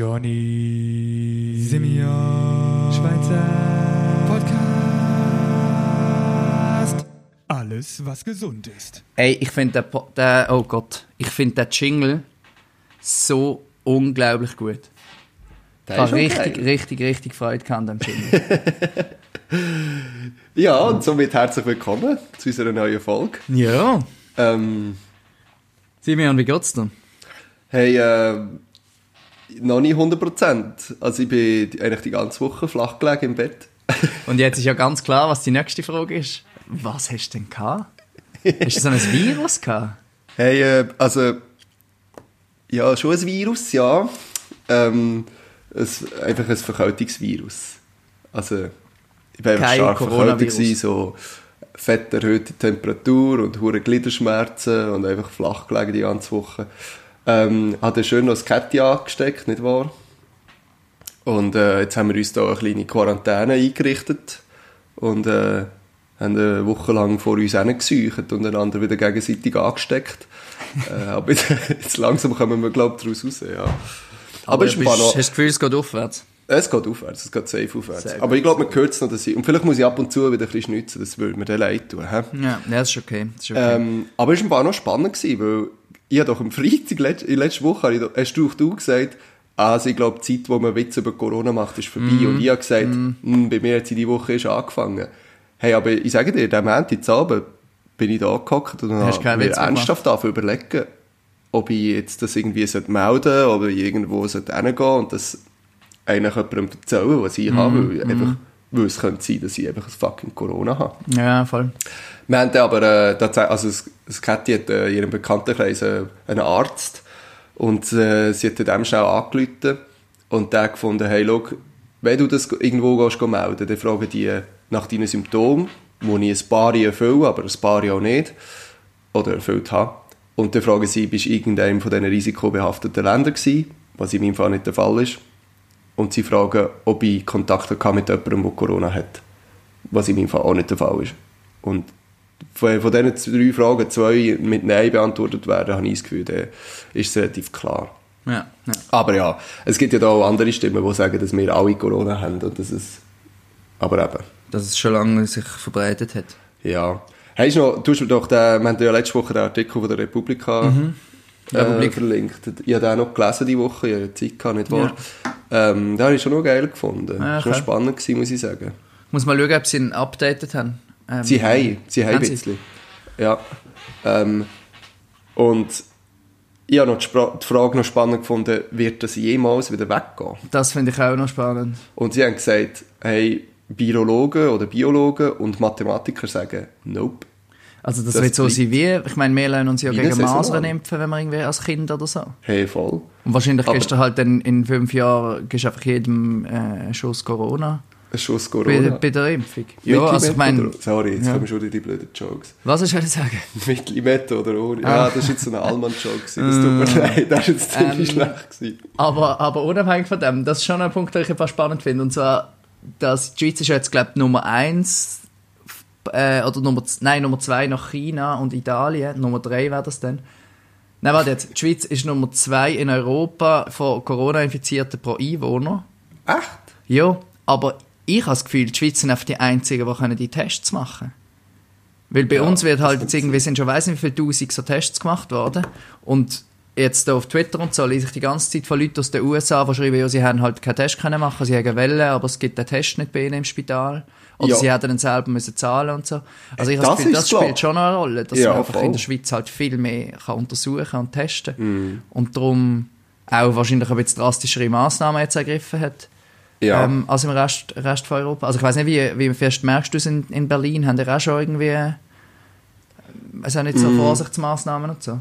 Johnny Simeon. Schweizer Podcast. Alles, was gesund ist. Ey, ich finde den, den, oh Gott, ich finde den Jingle so unglaublich gut. Ich habe okay. richtig, richtig, richtig Freude gehabt an dem Jingle. Ja, und somit herzlich willkommen zu unserer neuen Folge. ja. Ähm, Simeon, wie geht's dir? hey, äh, noch nicht 100%. Also ich bin eigentlich die ganze Woche flach gelegen im Bett. Und jetzt ist ja ganz klar, was die nächste Frage ist. Was hast du denn gehabt? Hast du so ein Virus gehabt? Hey, äh, also, ja, schon ein Virus, ja. Ähm, es, einfach ein Verkältungsvirus. Also, ich war einfach stark verkältet, gewesen, so fett erhöhte Temperatur und hure Gliederschmerzen und einfach flach gelegen die ganze Woche. Ähm, hatte schön noch das Ketti angesteckt, nicht wahr? Und äh, jetzt haben wir uns da eine kleine Quarantäne eingerichtet und äh, haben eine Woche lang vor uns hingesäucht und einander wieder gegenseitig angesteckt. äh, aber jetzt langsam kommen wir, glaube ich, daraus raus, ja. Aber, ist bist, noch, hast du das Gefühl, es geht aufwärts? es geht aufwärts, es geht safe aufwärts. Sehr aber ich glaube, man hört es noch, dass ich, und vielleicht muss ich ab und zu wieder ein bisschen schnitzen, das würde mir dann leid tun. Ja, ja, das ist okay. Das ist okay. Ähm, aber es war ein paar noch spannend, gewesen, weil ich habe doch am Freitag, letzt, in letzter Woche, ich hast du auch du gesagt, also ich glaube, die Zeit, wo man Witze über Corona macht, ist vorbei. Mhm. Und ich habe gesagt, «Hm, bei mir hat sie die Woche erst angefangen. Hey, aber ich sage dir, der Montag Abend bin ich da gehockt und habe mir ernsthaft dafür überlegen, ob ich jetzt das irgendwie melden sollte, ich irgendwo sollte hingehen und das eigentlich jemandem erzählen, was ich Mhm. habe, weil, einfach, weil es könnte sein, dass ich einfach ein fucking Corona habe. ja, voll. Wir haben dann aber äh, tatsächlich, also das Käthi hat äh, in ihrem Bekanntenkreis äh, einen Arzt und äh, sie hat dem schnell angerufen und der gefunden, hey, schau, wenn du das irgendwo gehst, geh melden, dann fragen die nach deinen Symptomen, wo ich ein paar erfülle, aber ein paar auch nicht, oder erfüllt habe. Und dann fragen sie, bist du in irgendeinem von diesen risikobehafteten Ländern gewesen, was in meinem Fall nicht der Fall ist. Und sie fragen, ob ich Kontakt hatte mit jemandem, der Corona hat, was in meinem Fall auch nicht der Fall ist. Und von, von diesen drei Fragen zwei mit Nein beantwortet werden, habe ich das Gefühl, dann ist es relativ klar. Ja, ja. Aber ja, es gibt ja da auch andere Stimmen, die sagen, dass wir alle Corona haben und dass es... Aber eben, Dass es schon lange sich verbreitet hat. ja. Hast du noch, du hast mir doch den, wir haben ja letzte Woche den Artikel von der Republika Äh, verlinkt. Ich habe den auch noch gelesen die Woche, ich hatte Zeit gehabt, nicht wahr? Ähm, den habe ich schon noch geil gefunden. Ja, noch okay. spannend gewesen, muss ich sagen. Muss mal schauen, ob sie ihn updated haben. Ähm, Sie haben, sie haben ein sie? bisschen. Ja. Ähm, und ich habe noch die, Spra die Frage noch spannend gefunden, wird das jemals wieder weggehen? Das finde ich auch noch spannend. Und sie haben gesagt, hey, Virologen oder Biologen und Mathematiker sagen, nope. Also das, Das wird so sein wie, ich meine, wir lernen uns ja gegen Masern impfen, wenn wir irgendwie als Kind oder so. Hey, voll. Und wahrscheinlich Aber- gehst du halt dann in fünf Jahren gehst du einfach jedem äh, einen Schuss Corona Ein Schuss bei, Corona. bei der Impfung. Mit Ja, also ich meine, Sorry, jetzt ja. kommen schon die blöden Jokes. was soll ich sagen? Mit Limette oder ohne. Ah. Ja, das war jetzt so ein Allmann-Joke. Das tut mir leid, das war jetzt ziemlich Ähm, schlecht. Gewesen. Aber, aber unabhängig von dem, das ist schon ein Punkt, den ich etwas spannend finde. Und zwar, dass die Schweiz ist jetzt, glaube ich, Nummer eins äh, oder Nummer, nein, Nummer zwei nach China und Italien. Nummer drei wäre das dann. Nein, warte jetzt. Die Schweiz ist Nummer zwei in Europa von Corona-Infizierten pro Einwohner. Echt? Ja, aber ich habe das Gefühl, die Schweiz sind einfach die Einzigen, die können die Tests machen Weil bei Ja, uns wird halt jetzt irgendwie, sind schon weiss nicht wie viele tausend so Tests gemacht worden. Und jetzt auf Twitter und so lese ich die ganze Zeit von Leuten aus den USA, die schreiben, ja, sie haben halt keinen Test können machen, sie haben Welle, aber es gibt den Test nicht bei ihnen im Spital. Oder Ja. sie hätten dann selber müssen zahlen und so. Also ich Das Gefühl, das spielt schon eine Rolle, dass Ja, man einfach voll. in der Schweiz halt viel mehr kann untersuchen und testen Mhm. Und darum auch wahrscheinlich ein bisschen drastischere Massnahmen jetzt ergriffen hat Ja. ähm, als im Rest, Rest von Europa. Also ich weiß nicht, wie, wie fest merkst du es in, in Berlin? Haben die auch schon irgendwie äh, es auch nicht Mm. so Vorsichtsmaßnahmen und so?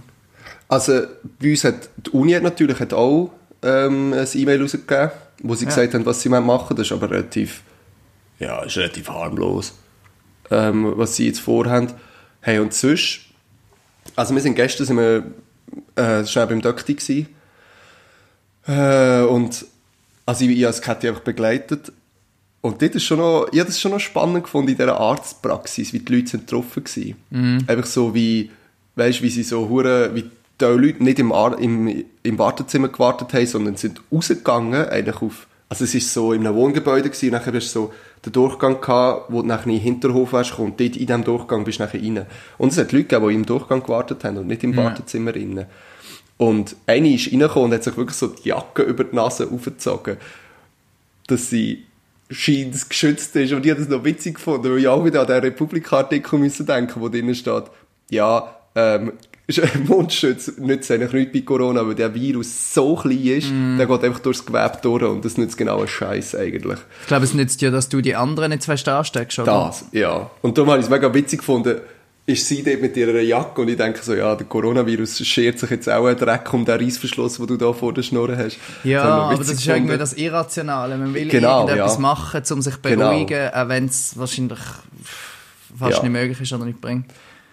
Also, bei uns hat, die Uni hat natürlich hat auch ähm, ein E-Mail rausgegeben, wo sie Ja. gesagt haben, was sie machen. Das ist aber relativ, ja, ist relativ harmlos, ähm, was sie jetzt vorhaben. Hey, und sonst, also wir sind gestern sind wir, äh, schnell beim Dokti gewesen. Äh, und, also ich, ich habe das Kette einfach begleitet. Und dort ist schon noch, ich habe das schon noch spannend gefunden in dieser Arztpraxis, wie die Leute sind getroffen waren. Einfach so wie, weißt wie sie so hure, wie die Leute nicht im, Ar im, im Wartezimmer gewartet haben, sondern sind rausgegangen, eigentlich auf, also es ist so in einem Wohngebäude gewesen, nachher hast du so den Durchgang gehabt, wo du nachher in den Hinterhof wärst, und dort in diesem Durchgang bist du nachher rein. Und es hat Leute gegeben, die im Durchgang gewartet haben und nicht im Ja. Wartezimmer rein. Und eine ist reingekommen und hat sich wirklich so die Jacke über die Nase aufgezogen, dass sie scheint geschützt ist. Und ich habe das noch witzig gefunden, weil ich auch wieder an den Republika-Artikel müssen denken, wo drinnen steht, ja, ähm, Mundschutz nützt eigentlich nicht bei Corona, weil der Virus so klein ist, der geht einfach durchs Gewebe durch und das nützt genau einen Scheiß eigentlich. Ich glaube, es nützt ja, dass du die anderen nicht fest ansteckst, oder? Das, ja. Und darum habe ich es mega witzig gefunden, ist sie dort mit ihrer Jacke und ich denke so, ja, der Coronavirus schert sich jetzt auch einen Dreck um den Reissverschluss, den du da vor der Schnur hast. Ja, noch aber das ist gefunden. irgendwie das Irrationale. Man will Genau, irgendetwas ja. machen, um sich zu Genau. beruhigen, auch wenn es wahrscheinlich fast Ja. nicht möglich ist oder nicht bringt.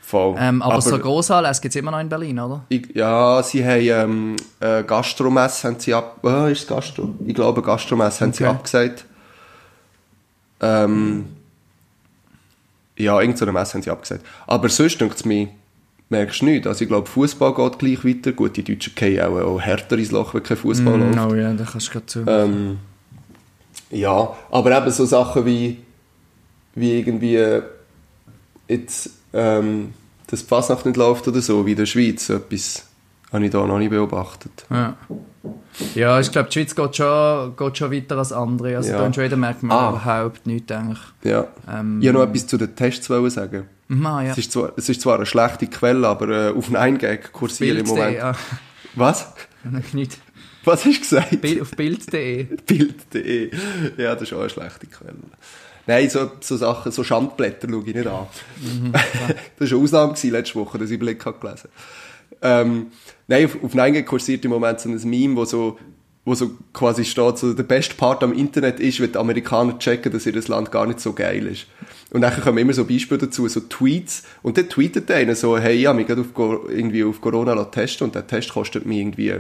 Voll. Ähm, aber, so Grossanlässe gibt es immer noch in Berlin, oder? Ich, ja, sie haben ähm, äh, Gastromesse haben sie ab... Oh, ist Gastro? Ich glaube, Gastromesse haben sie Okay. abgesagt. Ähm, ja, irgendeine Messe haben sie abgesagt. Aber sonst denkt es mir, merkst du nicht. Also ich glaube, Fußball geht gleich weiter. Gut, die Deutschen gehen auch, auch härter ins Loch, wenn kein Fußball läuft. oh ja, da kannst du gerade zu. Ähm, ja, aber eben so Sachen wie, wie irgendwie äh, jetzt, ähm, dass die Fasnacht nicht läuft oder so, wie in der Schweiz, so etwas habe ich da noch nicht beobachtet. Ja, ja ich glaube, die Schweiz geht schon, geht schon weiter als andere. Also Ja. da in Schweden merkt man Ah. überhaupt nichts eigentlich. Ja. Ähm, Ich wollte noch etwas zu den Tests sagen. Ah, ja. Es, ist zwar, es ist zwar eine schlechte Quelle, aber äh, auf einen Gag kursieren im Moment. ja. Was? nicht. Was hast du gesagt? Bild, auf Bild.de. Bild.de. Ja, das ist auch eine schlechte Quelle. Nein, so, so Sachen, so Schandblätter schaue ich nicht an. das war eine Ausnahme letzte Woche, dass ich Blick habe gelesen ähm, Nein, auf, auf Nein kursiert im Moment so ein Meme, wo so, wo so quasi steht, so, der beste Part am Internet ist, wenn die Amerikaner checken, dass ihr das Land gar nicht so geil ist. Und dann kommen immer so Beispiele dazu, so Tweets. Und dann tweetet einer so, hey, habe mich gerade auf, irgendwie auf Corona testen und der Test kostet mir irgendwie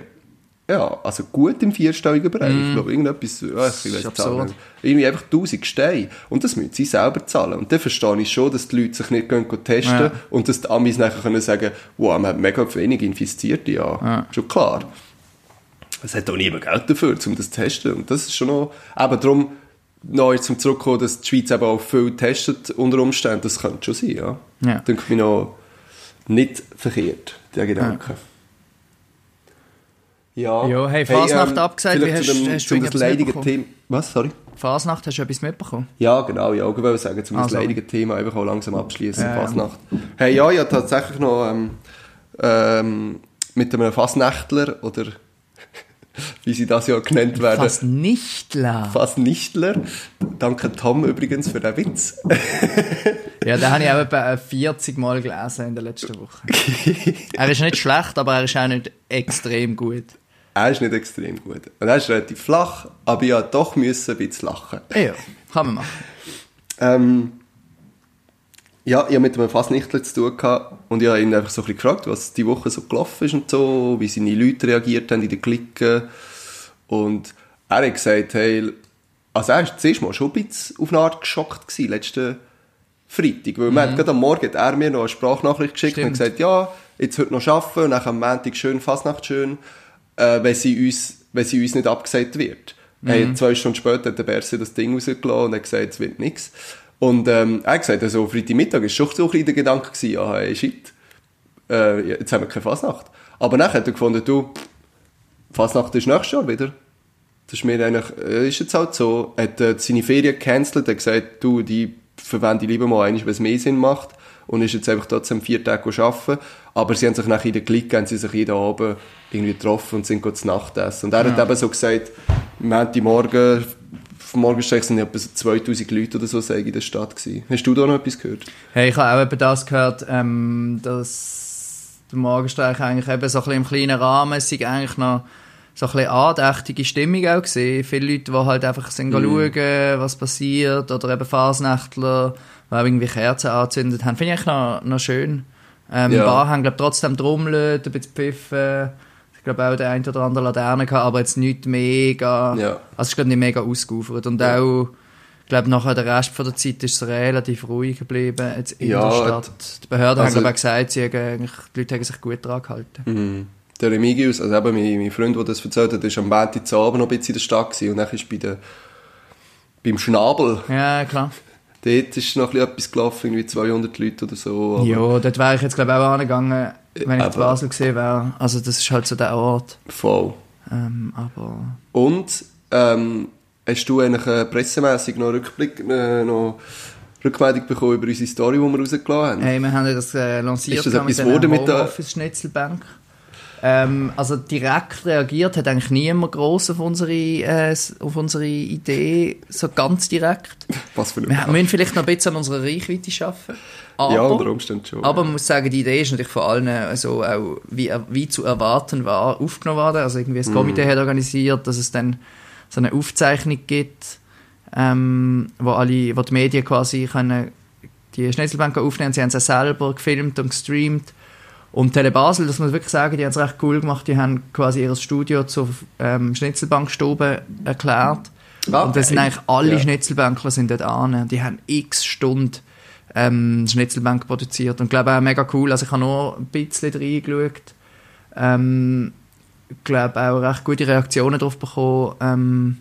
ja, also gut im vierstelligen Bereich. Ich glaube, irgendetwas, ja, ich weiß nicht. Irgendwie einfach 1000 Steine. Und das müssen sie selber zahlen. Und dann verstehe ich schon, dass die Leute sich nicht gehen, gehen testen Ja. und dass die Amis nachher können sagen, wow, man hat mega wenig Infizierte, ja. Ja. Schon klar. Es hat auch niemand Geld dafür, um das zu testen. Und das ist schon noch, eben darum, noch jetzt zum Zurückkommen, dass die Schweiz eben auch viel testet unter Umständen, das könnte schon sein, ja. Ja. Denke ich noch nicht verkehrt, der Gedanke. Ja. Ja, hey, Fasnacht abgesagt, vielleicht wie zu hast- dem, hast du leidigen mitbekommen? Thema. Was, sorry? Fasnacht, hast du etwas mitbekommen? Ja, genau, ja, ich wollte sagen, zum Ah, das leidige Thema einfach auch langsam abschließen, Ja, ja. Fasnacht. Hey, ja, ich habe tatsächlich noch ähm, ähm, mit einem Fasnächtler oder wie sie das ja genannt werden, Fast nicht la. Fasnichtler. Danke Tom übrigens für den Witz. Ja, den habe ich auch etwa äh, 40 Mal gelesen in der letzten Woche. er ist nicht schlecht, aber er ist auch nicht extrem gut. Er ist nicht extrem gut. Und er ist relativ flach, aber ich musste doch müssen ein bisschen lachen. Ja, kann man machen. Ähm, ja, ich habe mit einem Fasnichtler zu tun gehabt und ich habe ihn einfach so ein bisschen gefragt, was die Woche so gelaufen ist und so, wie seine Leute reagiert haben in den Klicken. Und er hat gesagt, hey, also er war zuerst mal schon ein bisschen auf eine Art geschockt gewesen, letzten Freitag, weil man hat gerade am Morgen hat er mir noch eine Sprachnachricht geschickt und Stimmt. gesagt, ja, jetzt heute noch arbeiten und dann am Montag schön, Fasnacht schön, äh, wenn, sie uns, wenn sie uns nicht abgesagt wird. Hey, zwei Stunden später hat der Berse das Ding rausgelassen und hat gesagt, es wird nichts. Und ähm, er hat gesagt, also Freitagmittag war schon so ein bisschen der Gedanke, gewesen, ja, hey, shit, äh, jetzt haben wir keine Fasnacht. Aber dann hat er gefunden, du, Fasnacht ist nächstes Jahr wieder. Das ist mir eigentlich, äh, ist jetzt halt so. Er hat äh, seine Ferien gecancelt, hat gesagt, du, die verwende ich lieber mal wenn es mehr Sinn macht. Und ist jetzt einfach trotzdem vier Tage arbeiten. Aber sie haben sich nachher in der Klick, haben sie sich jeden Abend irgendwie getroffen und sind gut zu Nacht essen. Und er hat eben so gesagt, Montagmorgen, vom Morgenstreich sind etwa so 2000 Leute oder so, ich, in der Stadt gewesen. Hast du da noch etwas gehört? Hey, ich habe auch eben das gehört, ähm, dass der Morgenstreich eigentlich eben so ein bisschen im kleinen Rahmen, es sei eigentlich noch so ein bisschen andächtige Stimmung auch gesehen. Viele Leute, die halt einfach sind Mhm. schauen, was passiert, oder eben Fasnächtler, die irgendwie Kerzen angezündet haben. Finde ich eigentlich noch, noch schön. Ähm, Ja. Ein paar haben, glaube trotzdem trommelt, ein bisschen pfiffen. Ich glaube auch der eine oder andere Laterne gehabt, aber jetzt nicht mega, Ja. also es ist glaube nicht mega ausgeufert. Und auch, ich glaube, nachher der Rest von der Zeit ist es relativ ruhig geblieben jetzt in Ja, der Stadt. Die Behörden also- haben glaube ich auch gesagt, sie haben die Leute haben sich gut dran gehalten. Mhm. der Remigius, also eben mein, mein Freund, der das erzählt hat, war am Montag zu Abend noch ein bisschen in der Stadt gewesen, und dann ist bei der, beim Schnabel, Ja, klar. Dort ist noch etwas gelaufen, irgendwie 200 Leute oder so. Ja, dort wäre ich jetzt glaube ich auch angegangen, wenn ich in Basel gesehen wäre. Also das ist halt so der Ort. Voll. Ähm, aber... Und, ähm, hast du eigentlich äh, pressemässig noch Rückblick, äh, noch Rückmeldung bekommen über unsere Story, die wir rausgelassen haben? Hey, wir haben das äh, lanciert Ist das etwas mit geworden der mit der- Homeoffice-Schnitzelbank. Ähm, also direkt reagiert hat eigentlich niemand gross auf unsere, äh, auf unsere Idee, so ganz direkt. Was für eine Wir müssen vielleicht noch ein bisschen an unserer Reichweite arbeiten. Aber, Ja, unter Umständen schon. aber man muss sagen, die Idee ist natürlich von allen also auch wie, wie zu erwarten war, aufgenommen worden. Also irgendwie das Komitee hat organisiert, dass es dann so eine Aufzeichnung gibt, ähm, wo, alle, wo die Medien quasi können die Schnitzelbank aufnehmen. Sie haben sie selber gefilmt und gestreamt. Und Tele Basel, das muss man wirklich sagen, die haben es recht cool gemacht. Die haben quasi ihr Studio zur ähm, Schnitzelbankstube erklärt. Ah, und das sind okay. eigentlich alle Ja. Schnitzelbänkler sind dort an. Die haben x Stunden ähm, Schnitzelbank produziert. Und ich glaube auch mega cool. Also ich habe nur ein bisschen reingeschaut. Ähm, ich glaube auch recht gute Reaktionen darauf bekommen. Ähm,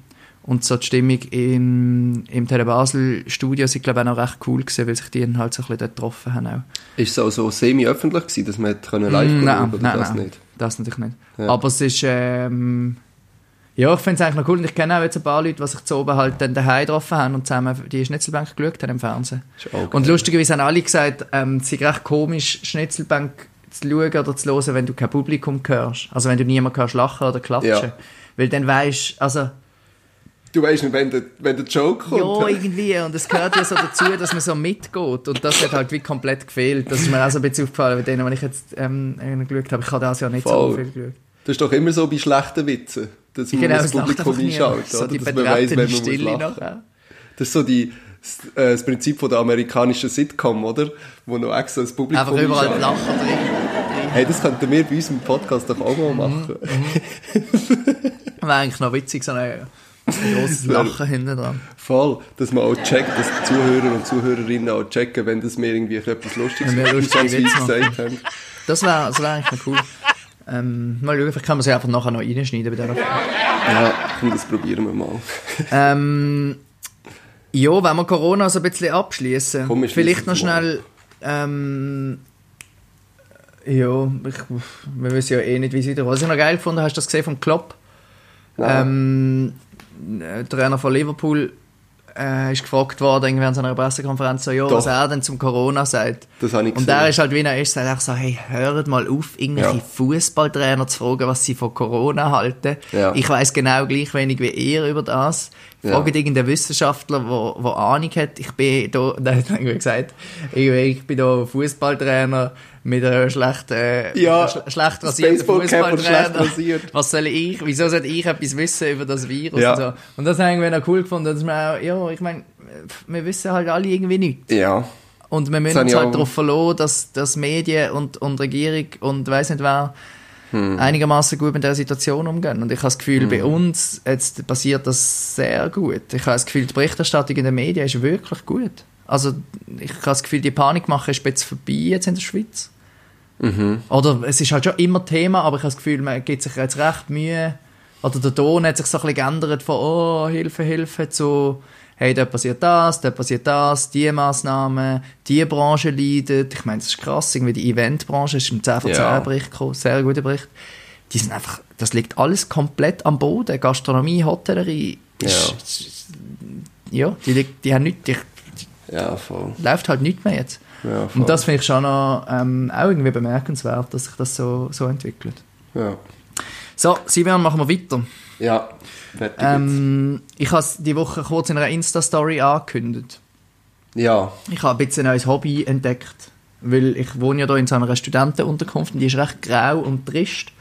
und so die Stimmung im, im Tele Basel Studio sind glaube ich auch noch recht cool gewesen, weil sich die dann halt so ein bisschen dort getroffen haben auch. Ist es auch so semi-öffentlich gewesen, dass man können live Mm, nein, oder nein, das nein. nicht? Das natürlich nicht. Ja. Aber es ist, ähm, ja, ich finde es eigentlich noch cool. Und ich kenne auch jetzt ein paar Leute, die sich zu oben halt dann daheim getroffen haben und zusammen die Schnitzelbank geschaut haben im Fernsehen. Ist auch Und lustigerweise haben alle gesagt, ähm, es sei recht komisch, Schnitzelbank zu schauen oder zu hören, wenn du kein Publikum hörst. Also wenn du niemanden hörst lachen oder klatschen. Ja. Weil dann weisst also, Du weißt nicht, wenn der, wenn der Joke kommt. ja, irgendwie. Und es gehört ja so dazu, dass man so mitgeht. Und das hat halt wie komplett gefehlt. Das ist mir auch so ein bisschen aufgefallen, bei denen, wenn ich jetzt ähm, geschaut habe. Ich habe das ja nicht so Voll. viel geschaut. Das ist doch immer so bei schlechten Witzen, dass man Genau, das Publikum einschaltet. So oder? die dass man weiss, wenn man Stille muss lachen. Das ist so die, das, äh, das Prinzip von der amerikanischen Sitcom, oder? Wo noch extra das Publikum Einfach überall einschaltet. Lachen drin. Hey, das könnten wir bei unserem Podcast doch auch mal Mhm. machen. Wäre eigentlich noch witzig, so ein, ein grosses Lachen hinten dran. Voll, dass man auch checkt, dass die Zuhörer und Zuhörerinnen auch checken, wenn das mir irgendwie etwas Lustiges Wenn wir lustige gesagt haben. Das wäre das wär eigentlich noch cool. Ähm, mal schauen, vielleicht kann man sie einfach nachher noch reinschneiden bei dieser. Ja, komm, das probieren wir mal. Ähm, ja, wenn wir Corona so ein bisschen abschließen, vielleicht noch schnell. Ähm, ja, ich, wir wissen ja eh nicht, wie es weitergeht. Was ich noch geil gefunden hast du das gesehen vom Klopp? Ja. Ähm, der Trainer von Liverpool äh, ist gefragt worden, irgendwie an so einer Pressekonferenz, so, ja, was Doch. er denn zum Corona sagt. Das habe ich Und der ist halt, wie er ist, sagt er so, hey, hört mal auf, irgendwelche Ja. Fußballtrainer zu fragen, was sie von Corona halten. Ja. Ich weiß genau gleich wenig wie ihr über das. Ja. Fragt irgendeinen Wissenschaftler, der wo Ahnung hat. Ich bin da, der hat irgendwie gesagt, ich, ich bin da Fußballtrainer mit einer schlecht, äh, Ja, sch schlecht rasierten schlecht Fußballtrainer. rasiert. Was soll ich, wieso sollte ich etwas wissen über das Virus Ja. und so. Und das habe ich noch cool gefunden, dass man auch, ja, ich meine, wir wissen halt alle irgendwie nichts. Ja, Und wir müssen uns ich halt auch- darauf verlassen, dass, dass Medien und, und Regierung und weiss nicht wer Hm. einigermaßen gut mit der Situation umgehen. Und ich habe das Gefühl, bei uns jetzt passiert das sehr gut. Ich habe das Gefühl, die Berichterstattung in den Medien ist wirklich gut. Also ich habe das Gefühl, die Panikmache ist jetzt vorbei jetzt in der Schweiz. Mhm. Oder es ist halt schon immer Thema, aber ich habe das Gefühl, man gibt sich jetzt recht Mühe. Oder der Ton hat sich so ein bisschen geändert von «Oh, Hilfe, Hilfe» zu «Hey, da passiert das, da passiert das, die Massnahmen, die Branche leidet». Ich meine, das ist krass, irgendwie die Eventbranche ist im 10 von 10 Ja. Bericht gekommen, sehr guter Bericht. Die sind einfach, das liegt alles komplett am Boden. Gastronomie, Hotellerie, Ja. ist, ja, die, die haben nichts, die, ja, voll. läuft halt nicht mehr jetzt. Ja. Und das finde ich schon noch, ähm, auch irgendwie bemerkenswert, dass sich das so, so entwickelt. Ja, So, Simeon, machen wir weiter. ja fertig Ähm, ich habe es die Woche kurz in einer Insta-Story angekündigt. Ja, Ich habe ein bisschen ein neues Hobby entdeckt, weil ich wohne ja hier in so einer Studentenunterkunft und die ist recht grau und trist.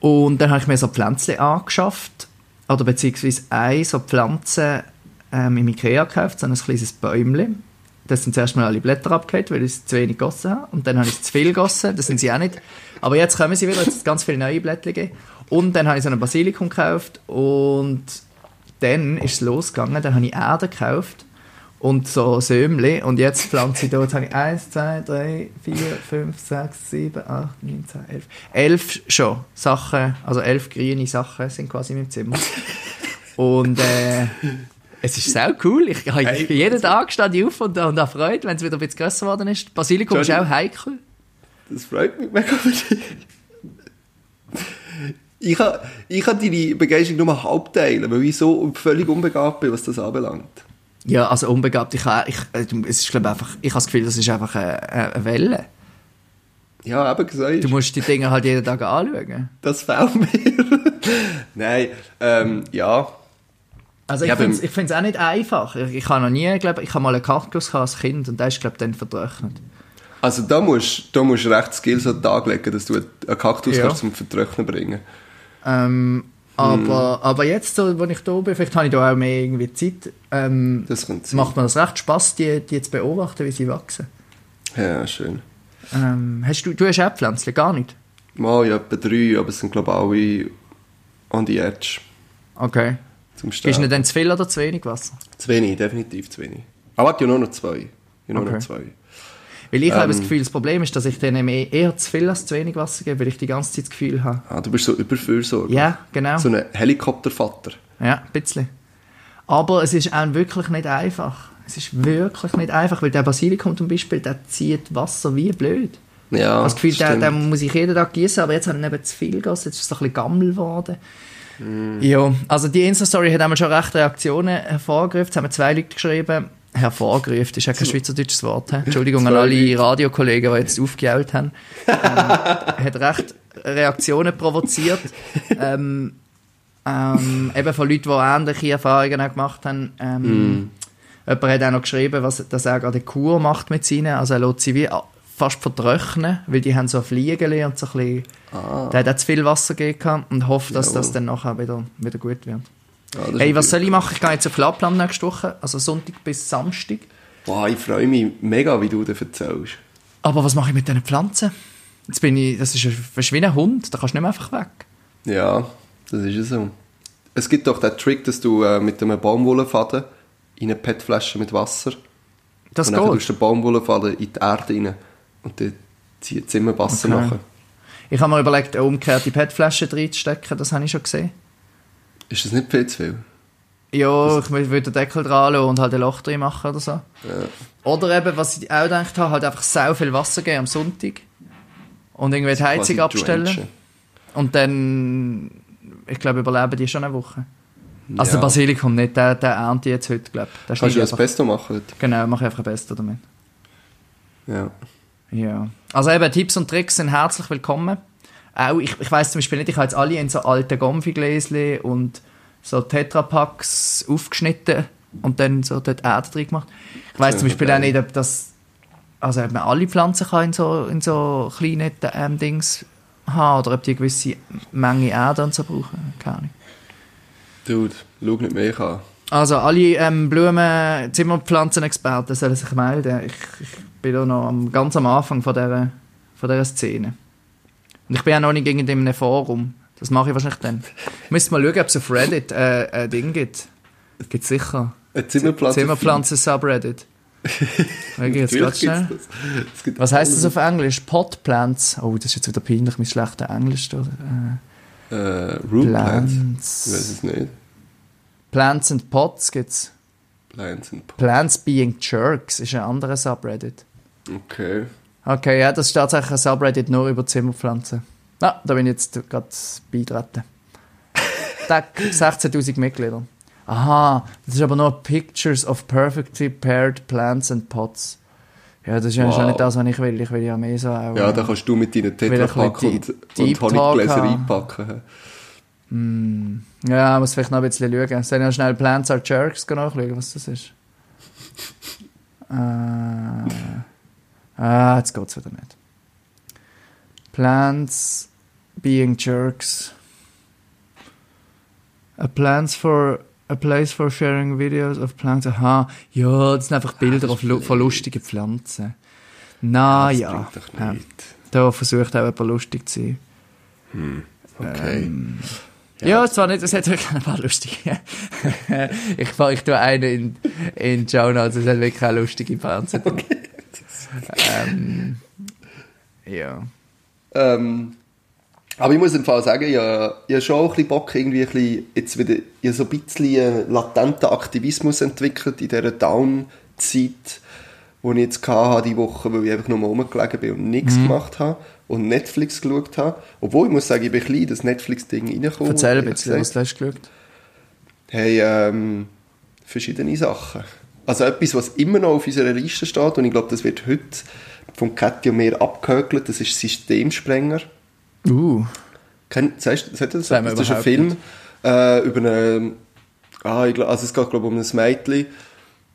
Und dann habe ich mir so Pflänzchen angeschafft, oder beziehungsweise eine so Pflanze ähm, im Ikea gekauft, so ein kleines Bäumchen. Das sind zuerst mal alle Blätter abgehakt, weil ich zu wenig gegossen habe. Und dann habe ich zu viel gegossen, das sind sie auch nicht. Aber jetzt kommen sie wieder, jetzt ganz viele neue Blätter gegeben. Und dann habe ich so einen Basilikum gekauft und dann ist es losgegangen, dann habe ich Erde gekauft und so Sömli. Und jetzt pflanze ich dort, habe ich 1, 2, 3, 4, 5, 6, 7, 8, 9, 10, 11. 11 schon Sachen, also 11 grüne Sachen sind quasi in meinem Zimmer. Und äh, es ist sehr cool. Ich, ich, Hey. jeden Tag stehe ich auf und, und habe Freude, wenn es wieder ein bisschen grösser geworden ist. Basilikum ist Johnny. auch heikel. Das freut mich mega für dich. Ich habe ich ha deine Begeisterung nur halb teilen, weil ich so völlig unbegabt bin, was das anbelangt. Ja, also unbegabt. Ich, ha- ich, äh, es ist, glaube einfach, ich habe das Gefühl, das ist einfach eine, eine Welle. Ja, eben gesagt. Du musst die Dinge halt jeden Tag anschauen. Das fehlt mir. Nein, ähm, ja. Also ich Ja, finde es auch nicht einfach. Ich, ich habe noch nie, glaube ich, habe mal einen Kaktus als Kind und der ist, glaube ich, dann vertrocknet. Also da musst da musst du recht Skills an den Tag legen, dass du einen Kaktus Ja. kannst zum Vertrocknen bringen. Ähm, aber, aber jetzt, so, wo ich da bin, vielleicht habe ich da auch mehr irgendwie Zeit, ähm, macht mir das recht Spass, die, die zu beobachten, wie sie wachsen. Ja, schön. Ähm, hast du, du hast auch Pflänzchen? Gar nicht? Mal, ja, etwa drei, aber es sind glaube ich alle on the edge Okay. Zum du Sterben. nicht dann zu viel oder zu wenig Wasser? Zu wenig, definitiv zu wenig. Aber warte, ja nur noch zwei. Ja, nur Okay. noch zwei. Weil ich habe Ähm. das Gefühl, das Problem ist, dass ich denen eher, zu viel als zu wenig Wasser gebe, weil ich die ganze Zeit das Gefühl habe. Ah, du bist so überfürsorglich. Ja, genau. So ein Helikoptervater. Ja, ein bisschen. Aber es ist auch wirklich nicht einfach. Es ist wirklich nicht einfach, weil der Basilikum zum Beispiel, der zieht Wasser wie blöd. Ja, habe das Gefühl, stimmt. der muss ich jeden Tag gießen, aber jetzt habe ich eben zu viel gegessen, jetzt ist es ein bisschen gammel geworden. Ja, also die Insta-Story hat einmal schon recht Reaktionen hervorgerufen. Es haben zwei Leute geschrieben. Hervorgerufen ist ja kein schweizerdeutsches Wort. he? Entschuldigung an alle. Radiokollegen, die jetzt aufgejault haben. Ähm, hat recht Reaktionen provoziert. ähm, ähm, eben von Leuten, die ähnliche Erfahrungen gemacht haben. Ähm, Jemand hat auch noch geschrieben, was, dass er gerade eine Kur macht mit seinen. Also er lässt sie wie fast vertrocknen, weil die haben so Fliegen und so ein bisschen, Ah, der hat auch zu viel Wasser gegeben und hofft, dass Jawohl. das dann nachher wieder, wieder gut wird. ja, Hey, was soll ich machen? Ich gehe jetzt auf Lapland nächste Woche, also Sonntag bis Samstag. Boah, ich freue mich mega, wie du das erzählst. Aber was mache ich mit diesen Pflanzen? Jetzt bin ich, das ist wie ein Hund, da kannst du nicht mehr einfach weg. Ja, das ist es so. Es gibt doch den Trick, dass du äh, mit einem Baumwollfaden in eine PET-Flasche mit Wasser Das und dann tust du den Baumwollfaden in die Erde rein und dann zieht es immer Wasser Okay. nachher. Ich habe mir überlegt, eine umgekehrte PET-Flasche reinzustecken, das habe ich schon gesehen. Ist das nicht viel zu viel? Ja, ich würde den Deckel dran und halt ein Loch drin machen oder so. Oder eben, was ich auch gedacht habe, halt einfach sau viel Wasser geben am Sonntag. Und irgendwie die Heizung abstellen. drenchen. Und dann, ich glaube, überleben die schon eine Woche. Also Ja. der Basilikum nicht, der, der ernte jetzt heute, glaube ich. Kannst du das. Pesto machen heute? Genau, mache ich einfach ein Beste damit. Ja. Ja. Also eben, Tipps und Tricks sind herzlich willkommen. Auch, ich, ich weiss zum Beispiel nicht, ich habe jetzt alle in so alte Gomfi-Gläschen und so Tetrapacks aufgeschnitten und dann so dort Erde drin gemacht. Ich weiss zum Beispiel auch nicht, ob das, also ob man alle Pflanzen kann in so, in so kleinen ähm, Dings haben oder ob die eine gewisse Menge Erde und so brauchen. Keine Ahnung. Dude, schau nicht mehr an. Also alle ähm, Blumen, Zimmerpflanzenexperten sollen sich melden. Ich, ich bin da noch am, ganz am Anfang von dieser, von dieser Szene. Und ich bin auch noch nicht in einem Forum. Das mache ich wahrscheinlich dann. Müsste mal schauen, ob es auf Reddit äh, ein Ding gibt. Gibt sicher. Eine Zimmerpflanze. Zimmerpflanzen-Subreddit. Schau ich jetzt gibt's schnell. Es Was heißt das auf Englisch? Potplants. Oh, das ist jetzt wieder peinlich, mein schlechter Englisch. Äh, Äh, Root Plants. Ich weiß Plants. es nicht. Plants and Pots gibt's. Plants and Pots. Plants being Jerks ist ein anderer Subreddit. Okay. Okay, ja, das ist tatsächlich ein Subreddit nur über Zimmerpflanzen. Ah, da bin ich jetzt gerade beitreten. Tack, 16'000 Mitglieder. Aha, das ist aber nur Pictures of perfectly paired plants and pots. Ja, das ist ja Wow. nicht das, was ich will. Ich will ja mehr so auch... Ja, äh, da kannst du mit deinen ein Tetrapack und, und haben. einpacken. Mm, ja, muss vielleicht noch ein bisschen schauen. Soll ich noch schnell Plants are Jerks nachschauen, was das ist? Äh, ah, jetzt geht's wieder nicht. Plants being jerks. A plants for a place for sharing videos of plants. Aha, ja, das sind einfach Bilder auf, ist lu- von lustigen Pflanzen. Na ja, ja. da versucht auch jemand lustig zu sein. Okay. Ähm, Ja, zwar nicht, es hat wirklich ein paar lustige. ich, fahr- ich tue einen in, in Show Notes, es hat wirklich eine lustige Panzer. drin. ähm, ja. Ähm, aber ich muss im Fall sagen, ich, habe- ich habe schon auch ein bisschen Bock, irgendwie ein bisschen, jetzt wieder, habe so ein bisschen latenten Aktivismus entwickelt in dieser Down-Zeit, die ich jetzt hatte, die Woche, weil ich einfach nur rumgelegen bin und nichts gemacht habe und Netflix geschaut habe. Obwohl, ich muss sagen, ich bin ein bisschen in das Netflix-Ding reingekommen. Erzähl ein bisschen, was gesagt. du hast geschaut. Hey, ähm, verschiedene Sachen. Also etwas, was immer noch auf unserer Liste steht, und ich glaube, das wird heute von Katja mehr abgehökelt, das ist Systemsprenger. Uh, Kennt, sagst, das? Mir das ist ein Film äh, über eine, ah, ich glaub, also es geht glaube ich um ein Mädchen.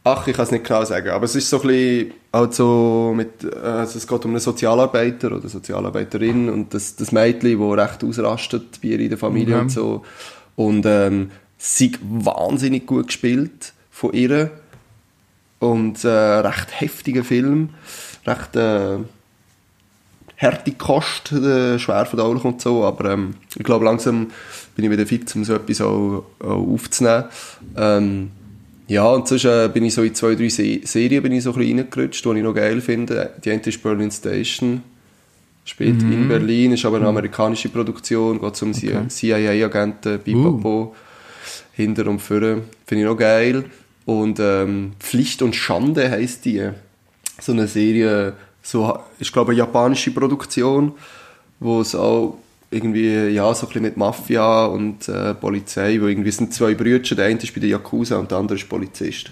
Ach, ich kann es nicht genau sagen, aber es ist so ein bisschen, halt so mit, also es geht um einen Sozialarbeiter oder Sozialarbeiterin und das, das Mädchen, das recht ausrastet bei ihr in der Familie Okay. und so. Und ähm, sie wahnsinnig gut gespielt von ihr und äh, recht heftiger Film, recht äh, harte Kost, äh, schwer verdaulich und so, aber ähm, ich glaube langsam bin ich wieder fit, um so etwas auch, auch aufzunehmen. Ähm, ja, und sonst äh, bin ich so in zwei, drei Se Serien bin ich so ein bisschen reingerutscht, die ich noch geil finde. Die eine ist Berlin Station, spielt in Berlin, ist aber eine amerikanische Produktion, geht um Okay. CIA-Agenten, Bipapo, hinter und vorne. Finde ich noch geil. Und ähm, Pflicht und Schande heisst die. So eine Serie, so, ist glaube ich eine japanische Produktion, wo es auch irgendwie, ja, so ein bisschen mit Mafia und äh, Polizei, wo irgendwie sind zwei Brüder, der eine ist bei der Yakuza und der andere ist Polizist.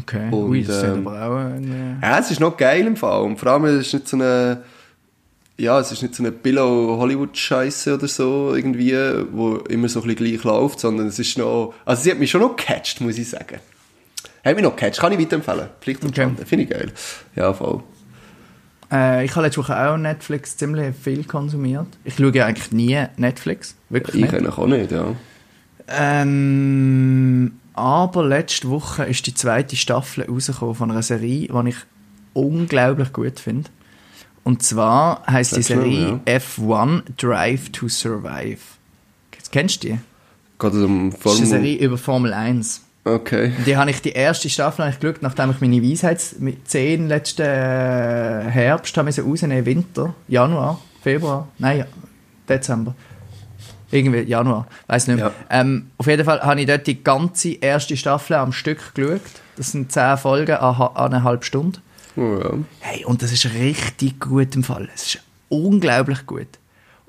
okay. Und, Ui, das ist ähm, aber auch ein... Ja, es ist noch geil im Fall. Und vor allem, es ist nicht so eine, ja, es ist nicht so eine Billow-Hollywood-Scheiße oder so, irgendwie, wo immer so ein bisschen gleich läuft, sondern es ist noch, also sie hat mich schon noch gecatcht, muss ich sagen. Hat mich noch gecatcht, kann ich weiterempfehlen. Pflicht und Okay. Schande, finde ich geil. Ja, voll. Äh, ich habe letzte Woche auch Netflix ziemlich viel konsumiert. Ich schaue ja eigentlich nie Netflix, wirklich Ich nicht. kenne auch nicht, ja. Ähm, aber letzte Woche ist die zweite Staffel rausgekommen von einer Serie, die ich unglaublich gut finde. Und zwar heißt die Serie F1 Drive to Survive. Kennst du die? Geht es um Das ist eine Formel... Serie über Formel 1. Okay. Die habe ich die erste Staffel habe ich geschaut, nachdem ich meine Weisheitszehn letzten äh, Herbst habe rausnehmen, Winter, Januar, Februar, nein, Dezember. Irgendwie Januar, weiß nicht mehr. Ja. Ähm, auf jeden Fall habe ich dort die ganze erste Staffel am Stück geschaut. Das sind zehn Folgen an, an einer halben Stunde. Oh, ja. Hey, und das ist richtig gut im Fall. Es ist unglaublich gut.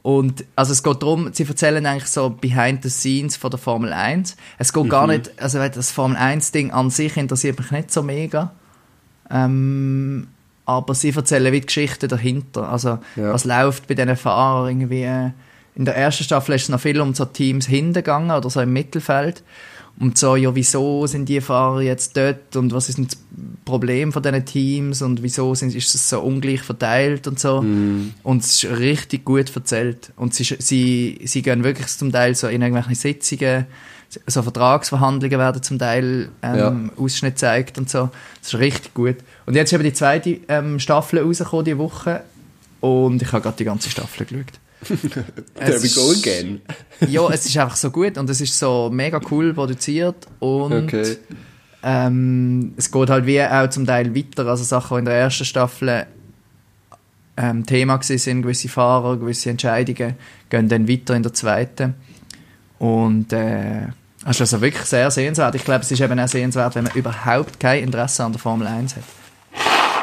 Und also es geht darum, sie erzählen eigentlich so behind the scenes von der Formel 1. Es geht gar nicht, also das Formel 1 Ding an sich interessiert mich nicht so mega. Ähm, aber sie erzählen wie die Geschichte dahinter. Also Ja. was läuft bei diesen Fahrern irgendwie. In der ersten Staffel ist es noch viel um so Teams hingegangen oder so im Mittelfeld. Und so, ja, wieso sind die Fahrer jetzt dort und was ist das Problem von diesen Teams und wieso sind, ist es so ungleich verteilt und so. Und es ist richtig gut erzählt. Und sie, sie, sie gehen wirklich zum Teil so in irgendwelche Sitzungen, so Vertragsverhandlungen werden zum Teil ähm, Ja. Ausschnitt gezeigt und so. Das ist richtig gut. Und jetzt ist eben die zweite ähm, Staffel rausgekommen diese Woche und ich habe gerade die ganze Staffel geschaut. There we go again. ja, es ist einfach so gut und es ist so mega cool produziert und Okay. ähm, es geht halt wie auch zum Teil weiter, also Sachen, die in der ersten Staffel ähm, Thema sind, gewisse Fahrer, gewisse Entscheidungen, gehen dann weiter in der zweiten und äh, das ist also wirklich sehr sehenswert. Ich glaube, es ist eben auch sehenswert, wenn man überhaupt kein Interesse an der Formel 1 hat.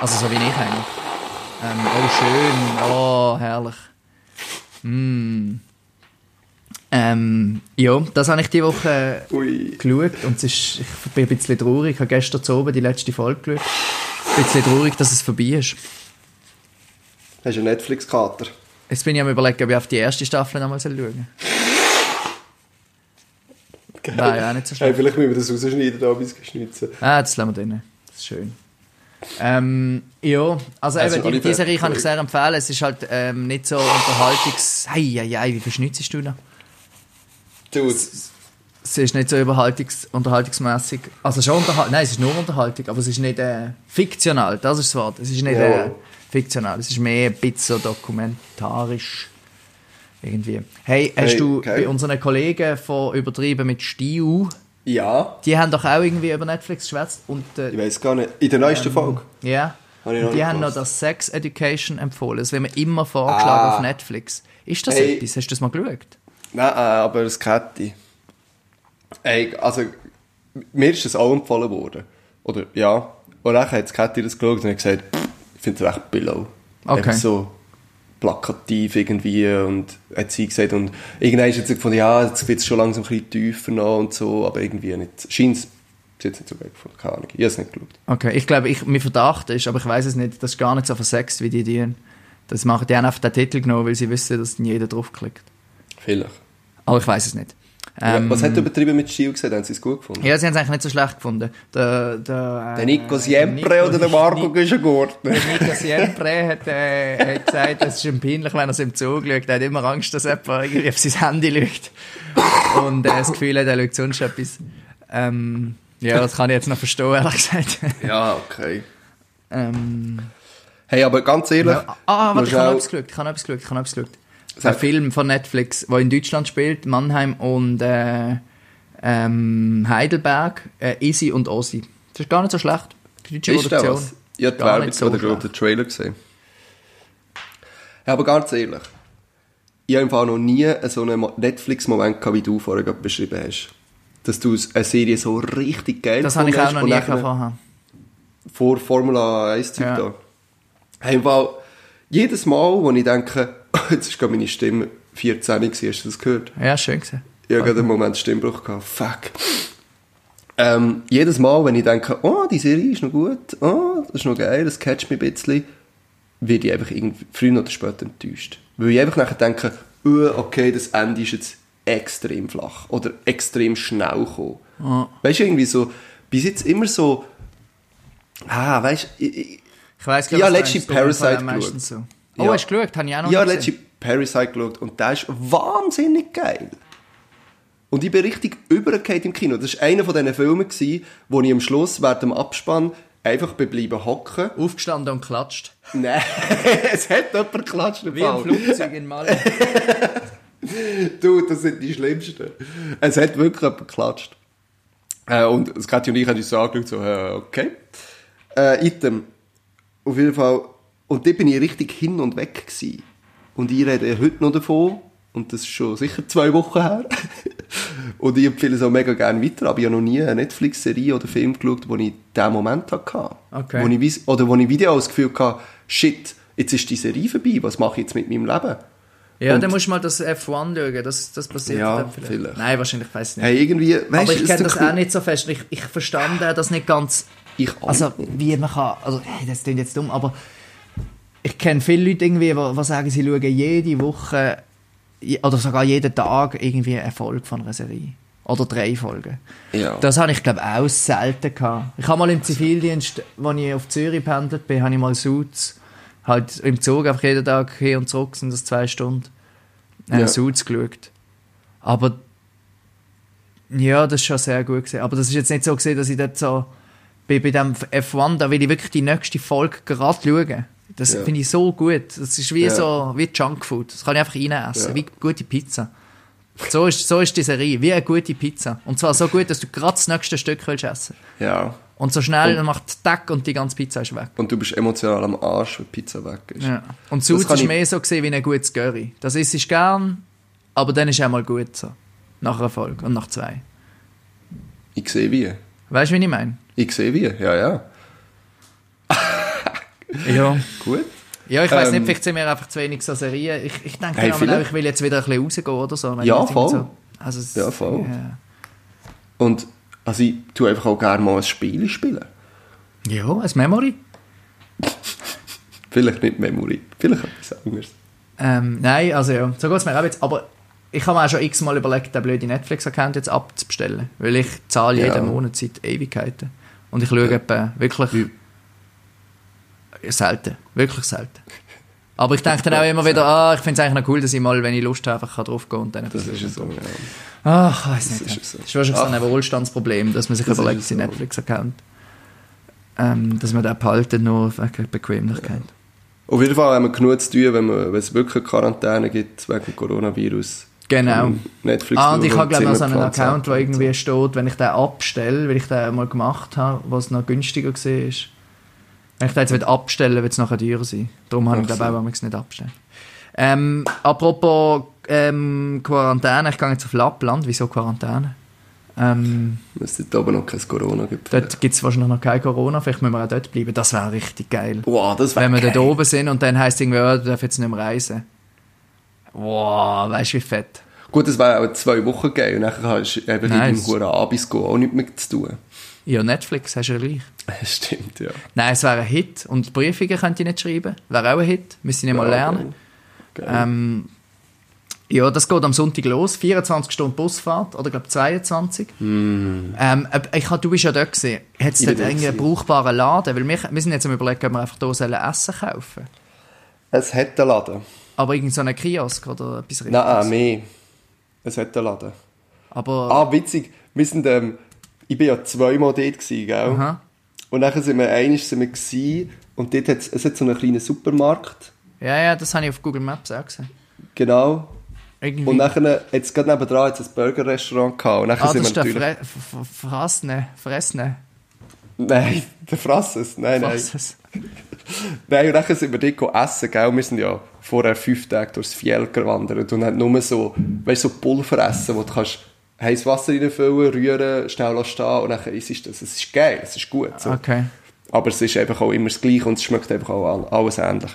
Also so wie ich eigentlich. Ähm, oh, schön. Oh, herrlich. Mm. Ähm, ja, das habe ich die Woche Ui. geschaut und es ist, ich bin ein bisschen traurig. Ich habe gestern zu oben die letzte Folge geschaut. Ein bisschen traurig, dass es vorbei ist. Hast du einen Netflix-Kater? Jetzt bin ich am überlegen, ob ich auf die erste Staffel nochmal schauen soll. Nein, ja, auch nicht so Hey, schlecht. vielleicht müssen wir das rausschneiden, da bis geschnitzen. Ah, das lassen wir drin. Das ist schön. Ähm, ja, also Also, eben, Oliver, die Serie kann ich sehr empfehlen. Es ist halt ähm, nicht so unterhaltungs... Hei, hei, hei, wie viel schnitzest du da? Du, Es ist nicht so überhaltungs unterhaltungsmäßig. Also schon unterhaltung. Nein, es ist nur Unterhaltung, aber es ist nicht äh, fiktional. Das ist das Wort. Es ist nicht äh, Jawohl. fiktional. Es ist mehr ein bisschen so dokumentarisch. Irgendwie. Hey, hast Hey, du okay. bei unseren Kollegen von Übertrieben mit Stiu, Ja. die haben doch auch irgendwie über Netflix geschwätzt und äh, Ich weiß gar nicht. In der neuesten Folge. ja. Ich noch die nicht haben noch das Sex Education empfohlen. Das wird mir immer vorgeschlagen Ah. auf Netflix. Ist das Hey. etwas? Hast du das mal geschaut? Nein, äh, aber das Kette. Ey, also, mir ist das auch empfohlen worden. Oder, ja. Und dann hat Kette das geschaut und hat gesagt, ich finde es recht below. Okay. Einfach so plakativ irgendwie und hat sie gesagt und irgendwann hat sie gefunden, ja, jetzt wird es schon langsam ein bisschen tiefer noch und so, aber irgendwie nicht. Scheint es jetzt nicht so geil gefunden, keine Ahnung. Ich habe es nicht geschaut. Okay, ich glaube, ich, mein Verdacht ist, aber ich weiß es nicht, das ist gar nicht so versext, wie die die. Das machen die haben einfach den Titel genommen, weil sie wissen, dass dann jeder draufklickt. Vielleicht. Aber ich weiß es nicht. Ähm, Was hat er übertrieben mit Stil gesagt? Haben sie es gut gefunden? ja, sie haben es eigentlich nicht so schlecht gefunden. Der, der, äh, Der Nico Siempre Nico- oder der Marco Ni- Güschengurtner? Nico Siempre hat, äh, hat gesagt, es ist ihm peinlich, wenn er es im Zug schaut. Er hat immer Angst, dass jemand irgendwie auf sein Handy schaut. Und äh, das Gefühl hat, er schaut sonst etwas. Ähm, ja, das kann ich jetzt noch verstehen, ehrlich gesagt. Ja, okay. ähm, Hey, aber ganz ehrlich, Ja, ah, warte, ich habe etwas geschaut, ich habe etwas geschaut, ich habe etwas geschaut. Ein Sag. Film von Netflix, der in Deutschland spielt, Mannheim und äh, ähm, Heidelberg, äh, Easy und Ossi. Das ist gar nicht so schlecht. Die deutsche Ist Produktion. was? Ich habe die Gar Werbung nicht so oder den Trailer gesehen. Ja, aber ganz ehrlich, ich habe im Fall noch nie so einen Mo- Netflix-Moment gehabt, wie du vorher gerade beschrieben hast. Dass du eine Serie so richtig geil Das habe ich auch noch nie gehabt. Vor Formula 1 Typ Ja. da. Hey, im Fall, jedes Mal, wo ich denke, jetzt ist gerade meine Stimme 14 gewesen, hast du das gehört? Ja, schön gesehen. Ich habe gerade einen Moment Stimmbruch gehabt. Fuck. Ähm, jedes Mal, wenn ich denke, oh, die Serie ist noch gut, oh, das ist noch geil, das catcht mich ein bisschen, werde ich einfach irgendwie früher oder später enttäuscht. Weil ich einfach nachher denke, oh, okay, das Ende ist jetzt extrem flach oder extrem schnell gekommen. Weißt du, irgendwie so, bis jetzt immer so, ah, weißt du, ich, ich, Ich weiss Ja, was du letzte Parasite am So. Oh, Ja. hast du geschaut? Habe ich auch noch ich habe nicht letzte gesehen. Parasite geschaut und der ist wahnsinnig geil. Und ich bin richtig übergekehrt im Kino. Das war einer von diesen Filmen, gewesen, wo ich am Schluss während dem Abspann einfach bleiben hocken. Aufgestanden und klatscht. Nein, es hat jemand geklatscht. Wie ein. Flugzeug in Malle. Du, das sind die Schlimmsten. Es hat wirklich jemand geklatscht. Äh, und Katja und ich haben uns so angeschaut, so, äh, okay. Äh, Item. Auf jeden Fall. Und da bin ich richtig hin und weg gewesen. Und ich rede heute noch davon. Und das ist schon sicher zwei Wochen her. und ich empfehle es auch mega gerne weiter. Aber ich habe noch nie eine Netflix-Serie oder Film geschaut, wo ich diesen Moment hatte. Okay. Wo ich, weiss- oder wo ich wieder das Gefühl hatte, shit, jetzt ist die Serie vorbei. Was mache ich jetzt mit meinem Leben? Ja, Und- dann musst du mal das F1 schauen, das, das passiert Ja, dann vielleicht. vielleicht. Nein, wahrscheinlich, ich weiß nicht. Hey, irgendwie, weißt, aber ich kenne das auch nicht so fest. Ich, ich verstand das nicht ganz. Ich auch Also, wie man kann. Also, hey, das klingt jetzt dumm, aber ich kenne viele Leute irgendwie, die, sagen, sie schauen jede Woche oder sogar jeden Tag irgendwie eine Folge von einer Serie. Oder drei Folgen. Ja. Das habe ich, glaube ich, auch selten gehabt. Ich habe mal im Zivildienst, als ich auf Zürich pendelt bin, habe ich mal Suits, halt im Zug einfach jeden Tag hin und zurück, sind das zwei Stunden, äh, Ja. Suits geschaut. Aber ja, das ist schon sehr gut gesehen. Aber das ist jetzt nicht so gesehen, dass ich dort so bei, bei dem F1, da will ich wirklich die nächste Folge gerade schauen. Das Ja. finde ich so gut. Das ist wie Ja. so wie Junkfood. Das kann ich einfach reinessen, Ja. wie gute Pizza. So ist, so ist die Serie, wie eine gute Pizza. Und zwar so gut, dass du gerade das nächste Stück willst essen Ja. Und so schnell Und- macht Tack und die ganze Pizza ist weg. Und du bist emotional am Arsch, wenn die Pizza weg ist. Ja. Und kann ist ich- mehr so gesehen wie ein gutes Curry. Das isst ich gern, aber dann ist auch mal gut so. Nach einer Folge und nach zwei. Ich sehe wie. Weißt du, wie ich meine? Ich sehe wie, ja, ja. Ja. Gut. Ja, ich weiß Ähm, nicht, vielleicht sind wir einfach zu wenig so Serien. Ich, ich denke Hey, auch, ich will jetzt wieder ein bisschen rausgehen oder so. Ja, voll. So, also es, Ja, voll. Ja. Und also ich tue einfach auch gerne mal ein Spiel spielen. ja, ein Memory. Vielleicht nicht Memory, vielleicht etwas anderes. Ähm, nein, also ja, so geht es mir auch jetzt. Aber ich habe mir auch schon x-mal überlegt, den blöden Netflix-Account jetzt abzubestellen. Weil ich zahle jeden Ja. Monat seit Ewigkeiten. Und ich schaue etwa wirklich selten. Wirklich selten. Aber ich denke dann auch immer wieder, ah, ich finde es eigentlich noch cool, dass ich mal, wenn ich Lust habe, einfach kann drauf gehen und dann Das ist ja so, ja. Ach, ich weiß nicht. ist Das es so. ist wahrscheinlich so ein Ach. Wohlstandsproblem, dass man sich Das ist überlegt, es seinen so. Netflix-Account, ähm, dass man den behalten, nur wegen Bequemlichkeit. Auf jeden Fall haben wir genug zu tun, wenn, man, wenn es wirklich eine Quarantäne gibt wegen Coronavirus. Genau. Ähm, Netflix Ah, und ich habe glaube ich noch so einen Account, wo abgeben. irgendwie steht, wenn ich den abstelle, weil ich den mal gemacht habe, was noch günstiger war. Wenn ich den jetzt abstellen wird es nachher teurer sein. Darum habe ich glaube so. auch nicht abstellen. Ähm, apropos ähm, Quarantäne, ich gehe jetzt auf Lappland. Wieso Quarantäne? Ähm, es dort oben noch kein Corona gibt. dort gibt es wahrscheinlich noch kein Corona, vielleicht müssen wir auch dort bleiben. Das wäre richtig geil. Boah, das wäre Wenn wir geil. dort oben sind und dann heisst es irgendwie, oh, du darfst jetzt nicht mehr reisen. Wow, weißt du wie fett? Gut, das wäre auch zwei Wochen geil. Und nachher hast du eben nice. mit dem Abis gehen auch nichts mehr zu tun. Ja, Netflix hast du ja gleich. Stimmt, ja. Nein, es wäre ein Hit. Und Prüfungen könnt ihr nicht schreiben. Wäre auch ein Hit. Müssen nicht mal Ja, lernen. Geil. Ähm, ja, das geht am Sonntag los. 24 Stunden Busfahrt. Oder, glaube 22. Ähm, äh, ich du bist ja dort gesehen. Hat es Ich dort bin dort irgendwie einen gewesen. brauchbaren Laden? Weil wir, wir sind jetzt am überlegen, ob wir einfach hier Essen kaufen Es hat einen Laden. Aber irgend so einen Kiosk oder etwas Nein, Richtiges. mehr. Es hat einen Laden. Aber, Ah, witzig. Wir sind, ähm, ich bin ja zweimal dort gewesen, gell? aha. Und dann sind wir, einig sind wir gewesen, und dort hat es hat so einen kleinen Supermarkt. Ja, ja, das habe ich auf Google Maps auch gesehen. Genau. Irgendwie. Und nachher, jetzt gerade nebenan es ein Burgerrestaurant gehabt. Und nachher ah, sind das wir ist der natürlich... F- Fressne. Fressne. Nein, der Frasses. Nein, nein. Frasses. Nein, und dann sind wir dort essen, gell? Wir sind ja vorher fünf Tage durchs Fjell gewandert und haben nur so, weißt du, so Pulver essen, wo du kannst heißes Wasser reinfüllen, rühren, schnell stehen und dann isst du das. Es ist geil, es ist gut. So. Okay. Aber es ist einfach auch immer das Gleiche und es schmeckt einfach auch all- alles ähnlich.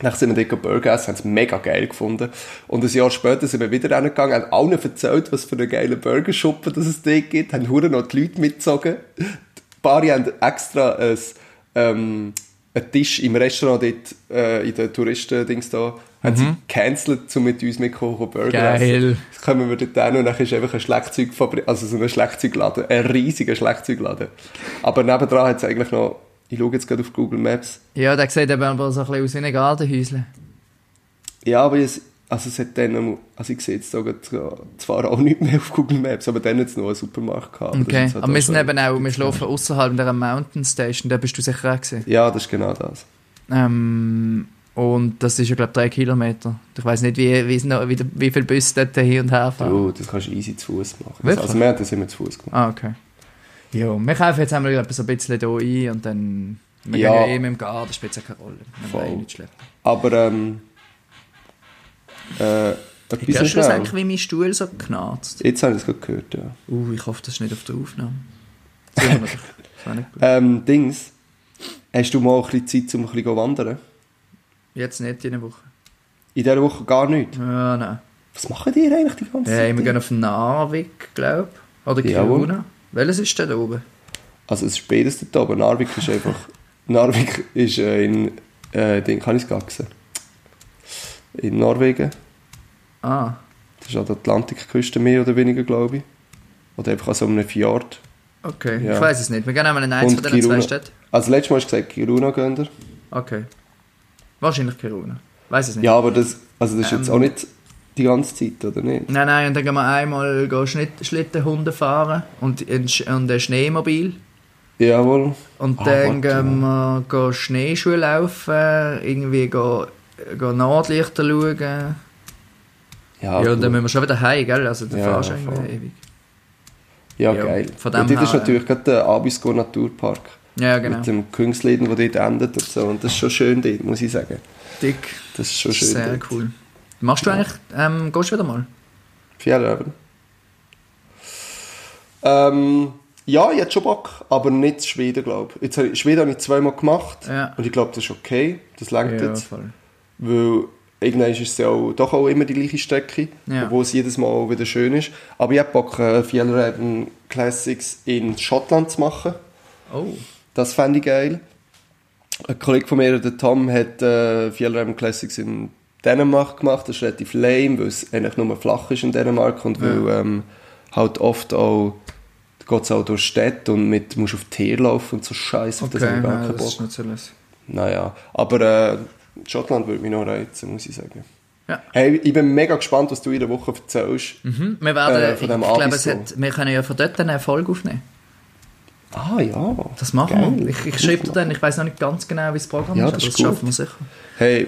Dann sind wir dort Burger essen, haben es mega geil gefunden. Und ein Jahr später sind wir wieder hingegangen, haben allen erzählt, was für einen geilen Burgerschuppen das es dort gibt, haben hure noch die Leute mitgezogen. Die Bari haben extra ein, ähm, einen Tisch im Restaurant dort, äh, in den Touristen-Dings da, haben sie gecancelt, um mit uns mitzukommen, Burger Geil. essen. Jetzt kommen wir dort hin und dann ist einfach ein Schlagzeugfabrik, also so ein Schlagzeugladen, ein riesiger Schlagzeugladen. Aber nebendran hat es eigentlich noch, ich schaue jetzt gerade auf Google Maps, Ja, der sieht eben aber so ein bisschen aus wie ein Gartenhäusle. Ja, aber es, also es hat dann, also ich sehe jetzt sogar zwar auch nicht mehr auf Google Maps, aber dann hat es noch einen Supermarkt gehabt. Okay. halt Aber wir sind eben auch, wir schlafen außerhalb dieser Mountain Station, da bist du sicher auch gesehen. Ja, das ist genau das. Ähm, und das ist ja, glaube ich, drei Kilometer. Ich weiß nicht, wie, wie, wie, wie viele Busse dort hin und her fahren. Du, das kannst du easy zu Fuß machen. Wirklich? Also wir haben das immer zu Fuß gemacht. Ah, okay. Ja, wir kaufen jetzt einmal etwas so ein bisschen hier ein und dann. Wir Ja. gehen ja eh mit dem Garten, das spielt ja keine Rolle. Voll. eh. Aber, ähm, äh, etwas Hörst du das eigentlich, wie mein Stuhl so knarzt? Jetzt habe ich es gerade gehört, ja. Uh, ich hoffe, das ist nicht auf der Aufnahme. Das wäre nicht gut. Ähm, Dings, hast du mal ein bisschen Zeit, um ein bisschen zu wandern? Jetzt nicht in einer Woche. In dieser Woche gar nicht. Ja, nein. Was machen die eigentlich die ganze Hey, Zeit? wir gehen auf Narvik, glaube ich. Oder. Kiruna. Welches ist denn da oben? Also es ist beides dort oben. Narvik ist einfach... Narvik ist äh, in... Äh, Ding, kann ich es gaxen? In Norwegen. Ah, Das ist an der Atlantikküste mehr oder weniger, glaube ich. Oder einfach an so einem Fjord. okay. Ja. Ich weiß es nicht. Wir gehen einmal in eins von diesen zwei. Städten. Also letztes Mal hast du gesagt, Kiruna gehen wir. Okay. Wahrscheinlich Kiruna. Weiß es nicht. Ja, aber das, also das ist jetzt Ähm. auch nicht die ganze Zeit, oder nicht? Nein, nein, und dann gehen wir einmal gehen Schnitt, Schlittenhunde fahren und und ein Schneemobil. Jawohl. Und dann warte. gehen wir gehen Schneeschuhe laufen, irgendwie gehen, gehen Nordlichter schauen. Ja, Ja, und dann müssen wir schon wieder heim, gell? Also du Ja, fahrst ja, irgendwie ewig. ja, ja, geil. von und dem dort ist natürlich gerade der Abisko Naturpark. Ja, genau. Mit dem Künstlerleden, der dort endet und so. Und das ist schon schön dort, muss ich sagen. Dick. Das ist schon schön Sehr dort. cool. Machst du eigentlich, ähm, gehst du wieder mal? Fjellräven. Ähm, ja, ich hätte schon Bock, aber nicht Schweden, glaube ich. Jetzt, habe ich- Schweden habe ich zweimal gemacht Ja. und ich glaube, das ist okay. Das langt Ja, jetzt. voll. Weil irgendwann ist es ja auch, doch auch immer die gleiche Strecke, Ja. obwohl es jedes Mal wieder schön ist. Aber ich habe Bock, äh, Classics in Schottland zu machen. Oh. Das fände ich geil. Ein Kollege von mir, der Tom, hat äh, Classics in Dänemark gemacht. Das ist relativ lame, weil es eigentlich nur flach ist in Dänemark und weil ähm, halt oft auch geht es auch durch Städte und mit musst auf Tier laufen und so Scheiße. Okay, das habe ich gar ja, keinen ist lässig. Naja, aber äh, Schottland würde mich noch reizen, muss ich sagen. Ja. Hey, ich bin mega gespannt, was du in der Woche erzählst. Mhm. Wir werden, Äh, ich von dem glaube, es hat, wir können ja von dort eine Folge aufnehmen. Ah ja. Das machen Geil. wir. Ich, ich schreibe dir dann, ich weiß noch nicht ganz genau, wie das Programm Ja, ist, das aber ist das schaffen wir sicher. Hey,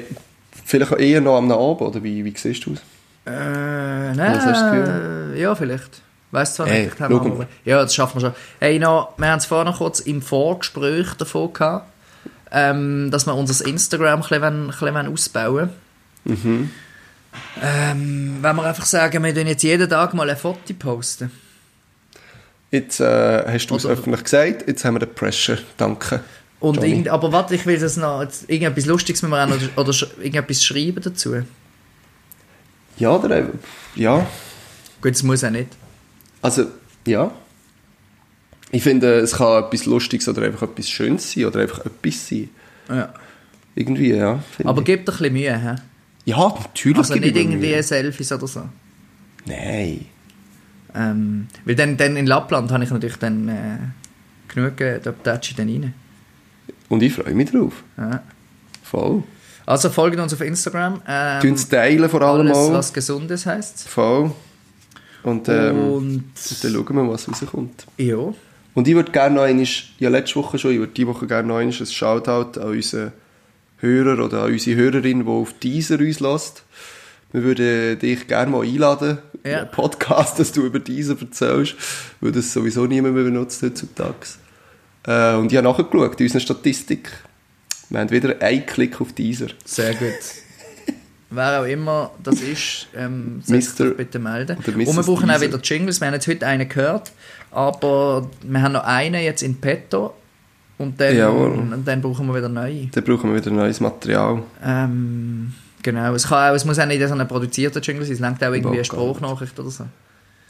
vielleicht eher noch am Abend, oder wie, wie siehst du es? Äh, hast du nein, ja, vielleicht. Weißt zwar Hey, nicht, aber- ja, das schaffen wir schon. Hey, noch, wir haben es vorhin noch kurz im Vorgespräch davon gehabt, ähm, dass wir unser Instagram ein bisschen, ein ausbauen Mhm. ähm, Wenn wir einfach sagen, wir tun jetzt jeden Tag mal ein Foto posten. Jetzt äh, hast du es Oder- öffentlich gesagt, jetzt haben wir den Pressure. Danke. Und irgend, aber warte, ich will das noch, jetzt irgendetwas Lustiges müssen wir auch noch, oder sch- irgendetwas schreiben dazu. Ja, oder? Ja. Gut, das muss auch nicht. Also, ja. Ich finde, es kann etwas Lustiges oder einfach etwas Schönes sein oder einfach etwas sein. Ja. Irgendwie, ja. Aber ich. gib dir ein bisschen Mühe, hä? Ja, natürlich. Also nicht irgendwie Mühe. Selfies oder so. Nein. Ähm, weil dann, dann in Lappland habe ich natürlich dann äh, genug, äh, da tätsche ich dann rein. Und ich freue mich drauf. Ja. Voll. Also folgt uns auf Instagram. Ähm, Tun es teilen vor allem alles, auch. was Gesundes heisst. Voll. Und, ähm, Und und dann schauen wir, was rauskommt. ja, Und ich würde gerne noch einmal, ja letzte Woche schon, ich würde diese Woche gerne noch einmal ein Shoutout an unseren Hörer oder an unsere Hörerin, die auf dieser uns lässt. Wir würden dich gerne mal einladen, in Ja. einen Podcast, dass du über diese erzählst, weil das sowieso niemand mehr benutzt heutzutage. Äh, und ich habe nachgeschaut in unserer Statistik. Wir haben wieder einen Klick auf dieser. sehr gut. Wer auch immer das ist, ähm, doch bitte melden. Und wir brauchen auch wieder Jingles. Wir haben jetzt heute einen gehört, aber wir haben noch einen jetzt in petto. Und dann, Jawohl. und dann brauchen wir wieder neue. Dann brauchen wir wieder neues Material. Ähm, genau, es, kann auch, es muss auch nicht so ein produzierter Jingle sein, es langt auch irgendwie eine gar nicht. Sprachnachricht oder so.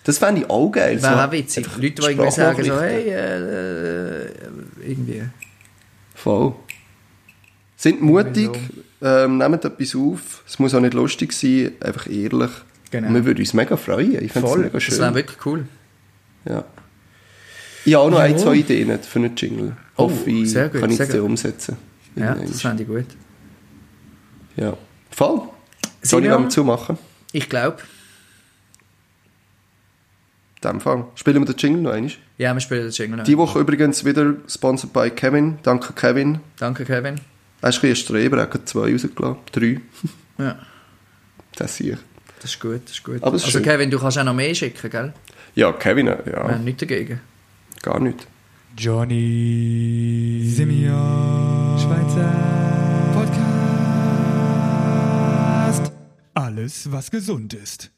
Das fände ich auch geil. Wäre so auch witzig. Leute, die irgendwie sagen so, hey, äh, äh, irgendwie. Voll. Sind mutig, ähm, nehmt etwas auf. Es muss auch nicht lustig sein, einfach ehrlich. Genau. Und wir würden uns mega freuen. Ich finde es Voll, mega das wäre schön. wirklich cool. Ja. Ich habe auch noch ein, Ja. zwei Ideen für einen Jingle. Oh, Hoffe ich, sehr gut, kann ich es umsetzen. Ja, das fände ich gut. ja. Voll. Soll ich beim Zumachen? Ich glaube. In dem Fall. Spielen wir den Jingle noch einmal. Ja, wir spielen den Jingle noch. Die Woche übrigens wieder sponsored by Kevin. Danke Kevin. Danke, Kevin. Er ist ein bisschen Streber, er hat gerade zwei rausgelassen. Drei. Ja, Das sehe ich. das ist gut, das ist gut. Aber das ist also schön. Kevin, du kannst auch noch mehr schicken, gell? Ja, Kevin, ja, Wir haben nichts dagegen. gar nicht. Johnny Simeon Schweizer Podcast. Alles, was gesund ist.